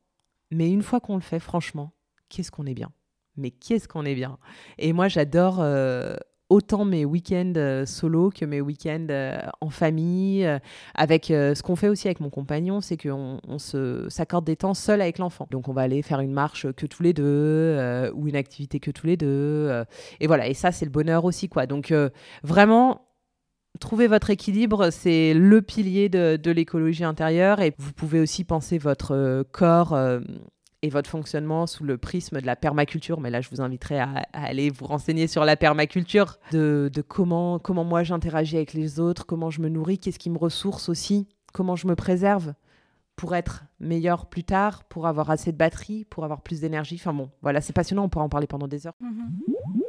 Mais une fois qu'on le fait, franchement, qu'est-ce qu'on est bien? Mais qu'est-ce qu'on est bien? Et moi, j'adore euh, autant mes week-ends euh, solo que mes week-ends euh, en famille. Euh, avec ce qu'on fait aussi avec mon compagnon, c'est qu'on on se s'accorde des temps seul avec l'enfant. Donc on va aller faire une marche que tous les deux ou une activité que tous les deux. et voilà. Et ça, c'est le bonheur aussi, quoi. Donc vraiment, trouver votre équilibre, c'est le pilier de, de l'écologie intérieure. Et vous pouvez aussi penser votre corps et votre fonctionnement sous le prisme de la permaculture. Mais là, je vous inviterai à, aller vous renseigner sur la permaculture, de, comment, comment moi j'interagis avec les autres, comment je me nourris, qu'est-ce qui me ressource aussi, comment je me préserve pour être meilleur plus tard, pour avoir assez de batterie, pour avoir plus d'énergie. Enfin bon, voilà, c'est passionnant, on pourra en parler pendant des heures. Mhm.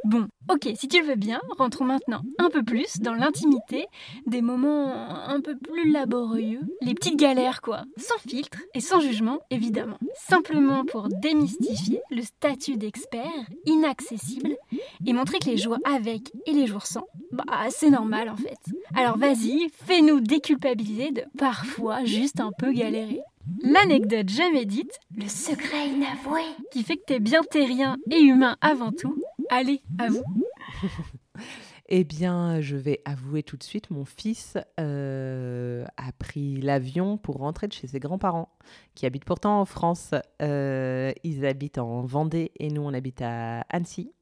Bon, ok, si tu le veux bien, rentrons maintenant un peu plus dans l'intimité, des moments un peu plus laborieux, les petites galères quoi, sans filtre et sans jugement évidemment, simplement pour démystifier le statut d'expert inaccessible et montrer que les jours avec et les jours sans, bah c'est normal en fait. Alors vas-y, fais-nous déculpabiliser de parfois juste un peu galérer. L'anecdote jamais dite, le secret inavoué, qui fait que t'es bien terrien et humain avant tout. Allez, à vous. (laughs) Eh bien, je vais avouer tout de suite, mon fils euh, a pris l'avion pour rentrer de chez ses grands-parents, qui habitent pourtant en France. Euh, ils habitent en Vendée et nous, on habite à Annecy,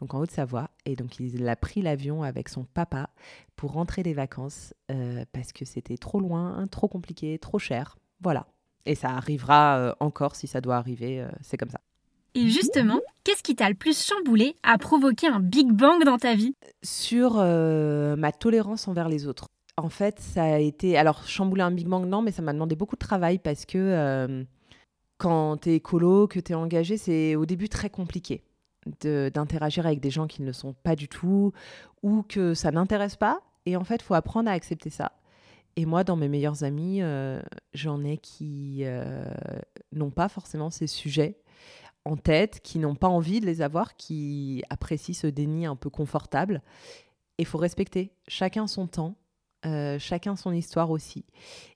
donc en Haute-Savoie. Et donc, il a pris l'avion avec son papa pour rentrer des vacances euh, parce que c'était trop loin, trop compliqué, trop cher. Voilà. Et ça arrivera encore si ça doit arriver, c'est comme ça. Et justement, qu'est-ce qui t'a le plus chamboulé à provoquer un Big Bang dans ta vie? Sur ma tolérance envers les autres. En fait, ça a été. Alors, chambouler un Big Bang, non, mais ça m'a demandé beaucoup de travail parce que quand tu es écolo, que tu es engagé, c'est au début très compliqué d'interagir avec des gens qui ne le sont pas du tout ou que ça n'intéresse pas. Et en fait, il faut apprendre à accepter ça. Et moi, dans mes meilleurs amis, euh, j'en ai qui euh, n'ont pas forcément ces sujets en tête, qui n'ont pas envie de les avoir, qui apprécient ce déni un peu confortable. Et il faut respecter chacun son temps, euh, chacun son histoire aussi.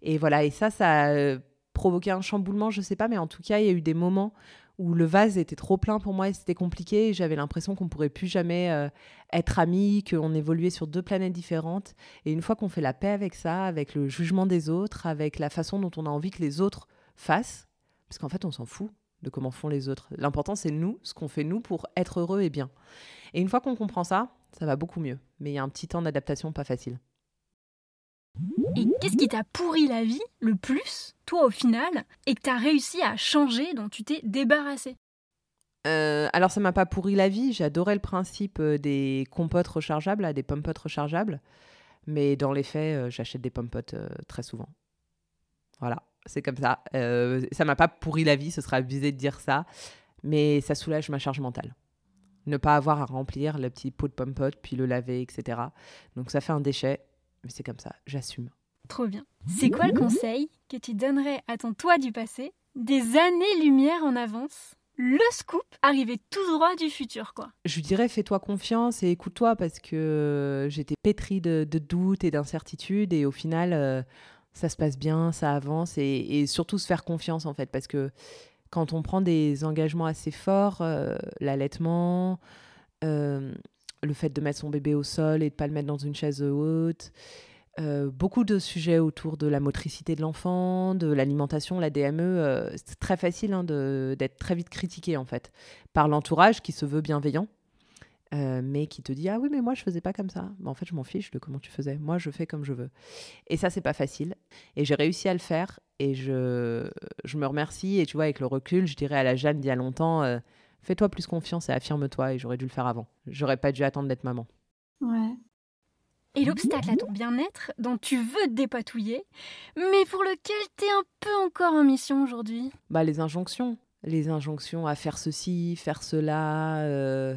Et voilà, et ça, ça a provoqué un chamboulement, je sais pas, mais en tout cas, il y a eu des moments où le vase était trop plein pour moi et c'était compliqué. J'avais l'impression qu'on pourrait plus jamais euh, être amis, qu'on évoluait sur deux planètes différentes. Et une fois qu'on fait la paix avec ça, avec le jugement des autres, avec la façon dont on a envie que les autres fassent, parce qu'en fait on s'en fout de comment font les autres. L'important c'est nous, ce qu'on fait nous pour être heureux et bien. Et une fois qu'on comprend ça, ça va beaucoup mieux. Mais il y a un petit temps d'adaptation pas facile. Et qu'est-ce qui t'a pourri la vie le plus, toi au final, et que t'as réussi à changer, dont tu t'es débarrassé? Euh, alors ça m'a pas pourri la vie, j'adorais le principe euh, des compotes rechargeables, des pommes rechargeables, mais dans les faits, euh, j'achète des pommes très souvent. Voilà, c'est comme ça. ça m'a pas pourri la vie, ce serait abusé de dire ça, mais ça soulage ma charge mentale. Ne pas avoir à remplir le petit pot de pommes puis le laver, etc. Donc ça fait un déchet, mais c'est comme ça, j'assume. Trop bien. C'est quoi le conseil que tu donnerais à ton toi du passé, des années-lumière en avance le scoop arrivé tout droit du futur, quoi? Je dirais fais-toi confiance et écoute-toi parce que j'étais pétrie de, doutes et d'incertitudes et au final, euh, ça se passe bien, ça avance et, surtout se faire confiance en fait parce que quand on prend des engagements assez forts, euh, l'allaitement, euh, le fait de mettre son bébé au sol et de pas le mettre dans une chaise haute. Euh, beaucoup de sujets autour de la motricité de l'enfant, de l'alimentation, la DME. C'est très facile hein, d'être très vite critiqué en fait par l'entourage qui se veut bienveillant, euh, mais qui te dit ah oui mais moi je faisais pas comme ça. en fait je m'en fiche de comment tu faisais. Moi je fais comme je veux. Et ça c'est pas facile. Et j'ai réussi à le faire et je je me remercie et tu vois avec le recul je dirais à la Jeanne d'il y a longtemps fais-toi plus confiance et affirme-toi. Et j'aurais dû le faire avant. J'aurais pas dû attendre d'être maman. Ouais. Et l'obstacle à ton bien-être dont tu veux te dépatouiller, mais pour lequel tu es un peu encore en mission aujourd'hui? Bah les injonctions. Les injonctions à faire ceci, faire cela. Euh,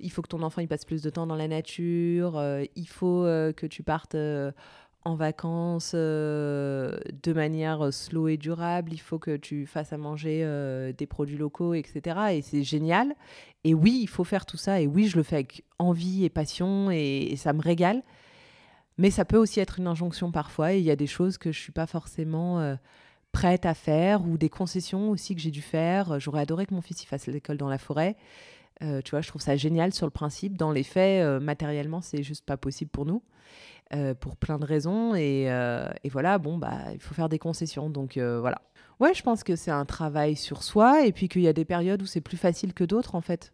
il faut que ton enfant il passe plus de temps dans la nature. Euh, il faut euh, que tu partes en vacances euh, de manière slow et durable, il faut que tu fasses à manger euh, des produits locaux, etc. Et c'est génial. Et oui, il faut faire tout ça. Et oui, je le fais avec envie et passion et, ça me régale. Mais ça peut aussi être une injonction parfois. Et il y a des choses que je suis pas forcément euh, prête à faire ou des concessions aussi que j'ai dû faire. J'aurais adoré que mon fils y fasse l'école dans la forêt. Tu vois, je trouve ça génial sur le principe. Dans les faits, matériellement, c'est juste pas possible pour nous. Euh, pour plein de raisons. Euh, et, voilà, bon, bah, il faut faire des concessions. Donc euh, voilà. Ouais, je pense que c'est un travail sur soi et puis qu'il y a des périodes où c'est plus facile que d'autres en fait.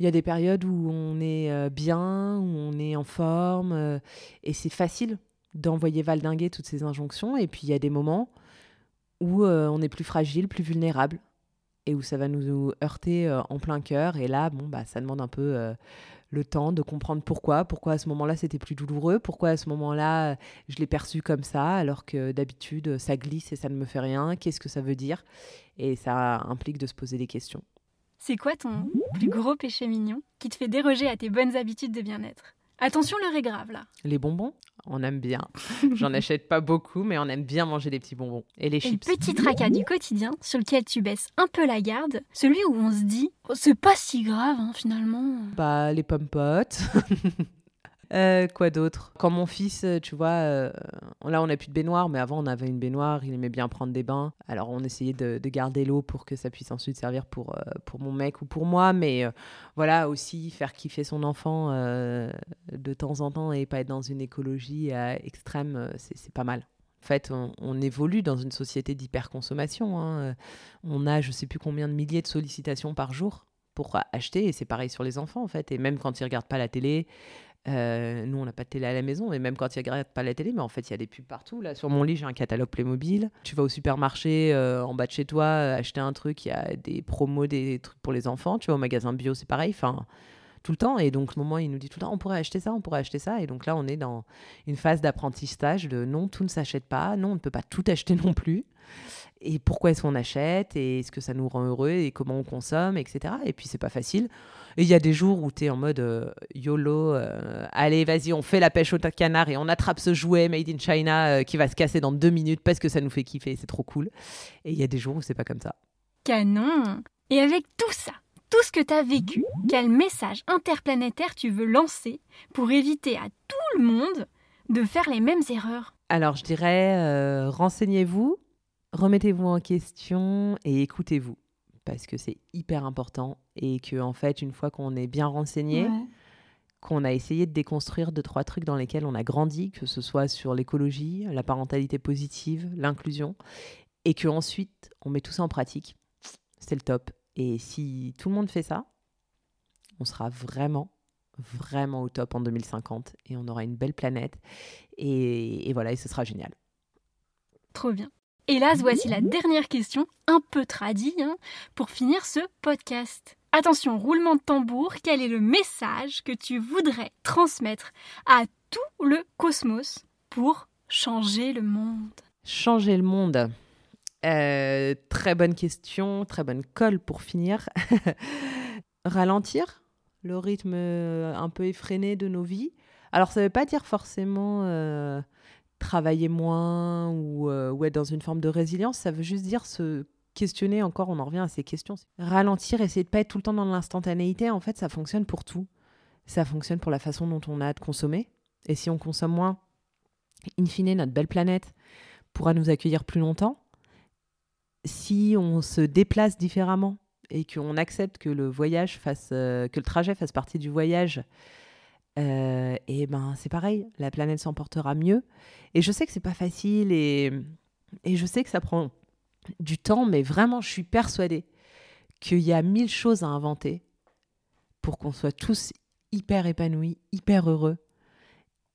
Il y a des périodes où on est bien, où on est en forme et c'est facile d'envoyer valdinguer toutes ces injonctions. Et puis il y a des moments où on est plus fragile, plus vulnérable et où ça va nous heurter en plein cœur. Et là, bon, bah, ça demande un peu le temps de comprendre pourquoi, pourquoi à ce moment-là c'était plus douloureux, pourquoi à ce moment-là euh, je l'ai perçu comme ça, alors que d'habitude ça glisse et ça ne me fait rien, qu'est-ce que ça veut dire? Et ça implique de se poser des questions. C'est quoi ton plus gros péché mignon qui te fait déroger à tes bonnes habitudes de bien-être? Attention, l'heure est grave là. Les bonbons on aime bien. (laughs) J'en achète pas beaucoup, mais on aime bien manger des petits bonbons. Et les chips. Petit tracas du quotidien sur lequel tu baisses un peu la garde, celui où on se dit, oh, c'est pas si grave hein, finalement. Bah, les pommes potes. (laughs) Euh, quoi d'autre? Quand mon fils, euh, tu vois, euh, là on n'a plus de baignoire, mais avant on avait une baignoire, il aimait bien prendre des bains. Alors on essayait de, garder l'eau pour que ça puisse ensuite servir pour, pour mon mec ou pour moi, mais voilà aussi faire kiffer son enfant de temps en temps et pas être dans une écologie extrême, c'est pas mal. En fait, on, évolue dans une société d'hyperconsommation. Hein. On a je sais plus combien de milliers de sollicitations par jour pour acheter, et c'est pareil sur les enfants en fait. Et même quand ils regardent pas la télé, Euh, nous, on n'a pas de télé à la maison, et même quand il n'y a pas la télé, mais en fait, il y a des pubs partout. Là, sur mon lit, j'ai un catalogue Playmobil. Tu vas au supermarché euh, en bas de chez toi, euh, acheter un truc, il y a des promos, des trucs pour les enfants. Tu vas au magasin bio, c'est pareil. Tout le temps. Et donc, le moment, il nous dit tout le temps, on pourrait acheter ça, on pourrait acheter ça. Et donc là, on est dans une phase d'apprentissage de non, tout ne s'achète pas, non, on ne peut pas tout acheter non plus et pourquoi est-ce qu'on achète? Et est-ce que ça nous rend heureux? Et comment on consomme, etc. Et puis c'est pas facile. Et il y a des jours où tu es en mode euh, YOLO, euh, allez vas-y on fait la pêche au canard et on attrape ce jouet made in China euh, qui va se casser dans deux minutes parce que ça nous fait kiffer, c'est trop cool. Et il y a des jours où c'est pas comme ça. Canon Et avec tout ça, tout ce que tu as vécu, quel message interplanétaire tu veux lancer pour éviter à tout le monde de faire les mêmes erreurs? Alors je dirais, renseignez-vous, remettez-vous en question et écoutez-vous. Parce que c'est hyper important et que en fait une fois qu'on est bien renseigné qu'on a essayé de déconstruire deux trois trucs dans lesquels on a grandi que ce soit sur l'écologie la parentalité positive l'inclusion et que ensuite on met tout ça en pratique c'est le top et si tout le monde fait ça on sera vraiment vraiment au top en 2050 et on aura une belle planète. Et, et voilà et ce sera génial. Trop bien. Hélas, voici la dernière question, un peu tradie, hein, pour finir ce podcast. Attention, roulement de tambour, quel est le message que tu voudrais transmettre à tout le cosmos pour changer le monde? Changer le monde euh, Très bonne question, très bonne colle pour finir. (laughs) Ralentir le rythme euh, un peu effréné de nos vies. Alors ça ne veut pas dire forcément... Euh, travailler moins ou, être dans une forme de résilience, ça veut juste dire se questionner encore, on en revient à ces questions. Ralentir, essayer de pas être tout le temps dans l'instantanéité, en fait, ça fonctionne pour tout. Ça fonctionne pour la façon dont on a de consommer. Et si on consomme moins, in fine, notre belle planète pourra nous accueillir plus longtemps. Si on se déplace différemment et qu'on accepte que le voyage fasse, euh, que le trajet fasse partie du voyage, euh, et ben c'est pareil, la planète s'en portera mieux. Et je sais que c'est pas facile et, et je sais que ça prend du temps, mais vraiment, je suis persuadée qu'il y a mille choses à inventer pour qu'on soit tous hyper épanouis, hyper heureux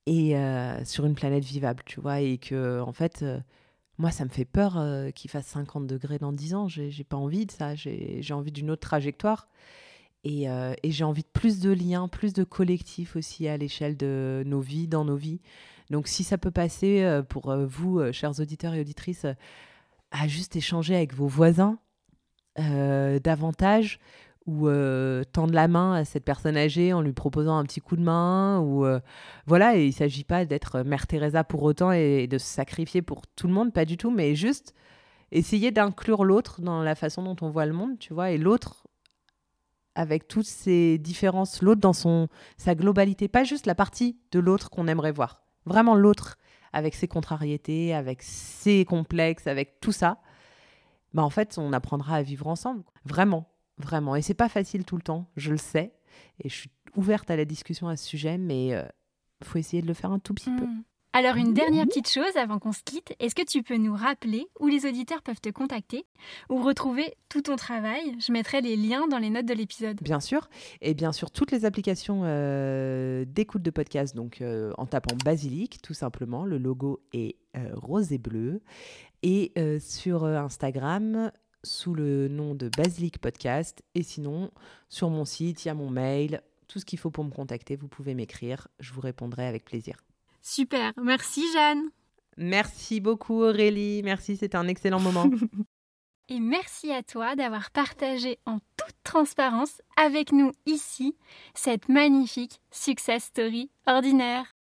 et euh, sur une planète vivable, tu vois. Et que, en fait, moi, ça me fait peur qu'il fasse 50 degrés dans 10 ans. J'ai pas envie de ça. J'ai envie d'une autre trajectoire. Euh, et, j'ai envie de plus de liens, plus de collectifs aussi à l'échelle de nos vies, dans nos vies. Donc si ça peut passer euh, pour euh, vous, chers auditeurs et auditrices, à juste échanger avec vos voisins davantage ou tendre la main à cette personne âgée en lui proposant un petit coup de main ou voilà et il s'agit pas d'être mère Teresa pour autant et, de se sacrifier pour tout le monde pas du tout mais juste essayer d'inclure l'autre dans la façon dont on voit le monde tu vois et l'autre avec toutes ces différences, l'autre dans son, sa globalité, pas juste la partie de l'autre qu'on aimerait voir, vraiment l'autre avec ses contrariétés, avec ses complexes, avec tout ça, bah en fait, on apprendra à vivre ensemble. Vraiment, vraiment. Et c'est pas facile tout le temps, je le sais. Et je suis ouverte à la discussion à ce sujet, mais il euh, faut essayer de le faire un tout petit peu. Hmm. Alors une dernière petite chose avant qu'on se quitte, est-ce que tu peux nous rappeler où les auditeurs peuvent te contacter ou retrouver tout ton travail? Je mettrai les liens dans les notes de l'épisode. Bien sûr, et bien sûr toutes les applications euh, d'écoute de podcast, donc euh, en tapant Basilic tout simplement, le logo est euh, rose et bleu, et sur Instagram sous le nom de Basilic Podcast, et sinon sur mon site, il y a mon mail, tout ce qu'il faut pour me contacter, vous pouvez m'écrire, je vous répondrai avec plaisir. Super, merci Jeanne. Merci beaucoup Aurélie, merci, c'était un excellent moment. (laughs) Et merci à toi d'avoir partagé en toute transparence avec nous ici cette magnifique success story ordinaire.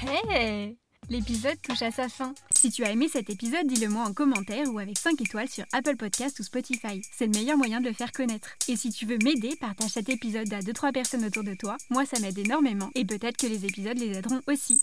Hey L'épisode touche à sa fin. Si tu as aimé cet épisode, dis-le moi en commentaire ou avec 5 étoiles sur Apple Podcast ou Spotify. C'est le meilleur moyen de le faire connaître. Et si tu veux m'aider, partage cet épisode à 2-3 personnes autour de toi. Moi, ça m'aide énormément. Et peut-être que les épisodes les aideront aussi.